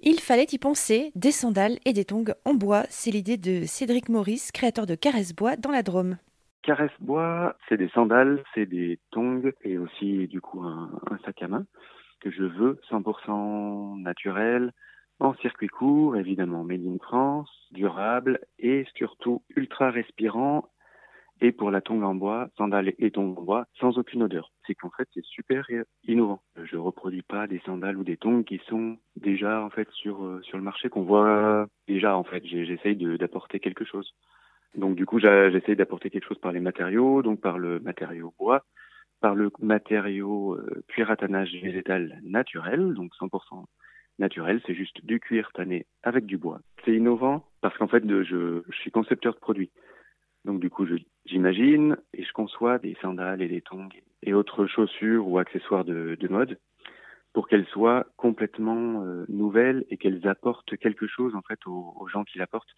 Il fallait y penser, des sandales et des tongs en bois. C'est l'idée de Cédric Maurice, créateur de Caresse Bois dans la Drôme. Caresse Bois, c'est des sandales, c'est des tongs et aussi du coup un, sac à main que je veux 100% naturel, en circuit court, évidemment made in France, durable et surtout ultra respirant et pour la tongue en bois, sandales et tongs en bois, sans aucune odeur. C'est qu'en fait, c'est super innovant. Je reproduis pas des sandales ou des tongs qui sont déjà en fait sur euh, sur le marché qu'on voit déjà en fait. J'essaye d'apporter quelque chose. Donc du coup, j'essaye d'apporter quelque chose par les matériaux, donc par le matériau bois, par le matériau euh, cuir à tannage végétal naturel, donc 100% naturel, c'est juste du cuir tanné avec du bois. C'est innovant parce qu'en fait, je, je suis concepteur de produits. Donc du coup, j'imagine et je conçois des sandales et des tongs et autres chaussures ou accessoires de, mode pour qu'elles soient complètement euh, nouvelles et qu'elles apportent quelque chose en fait aux, gens qui l'apportent.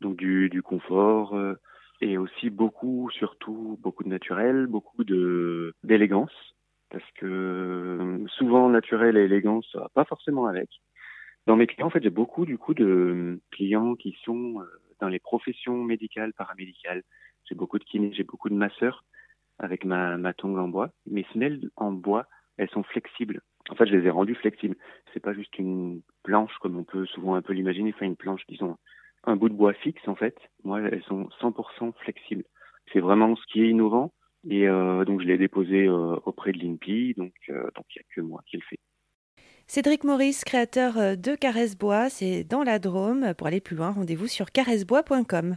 Donc du, confort euh, et aussi beaucoup, surtout beaucoup de naturel, beaucoup d'élégance parce que euh, souvent naturel et élégance ça va pas forcément avec. Dans mes clients, en fait, j'ai beaucoup du coup de clients qui sont dans les professions médicales, paramédicales. J'ai beaucoup de kinés, j'ai beaucoup de masseurs avec ma, ma tongue en bois. Mes semelles en bois, elles sont flexibles. En fait, je les ai rendues flexibles. C'est pas juste une planche comme on peut souvent un peu l'imaginer, enfin une planche, disons, un bout de bois fixe en fait. Moi, elles sont 100% flexibles. C'est vraiment ce qui est innovant. Et euh, donc, je l'ai déposé euh, auprès de l'INPI. Donc, euh, donc il n'y a que moi qui le fais. Cédric Maurice, créateur de Caresse Bois, c'est dans la Drôme. Pour aller plus loin, rendez-vous sur caressebois.com.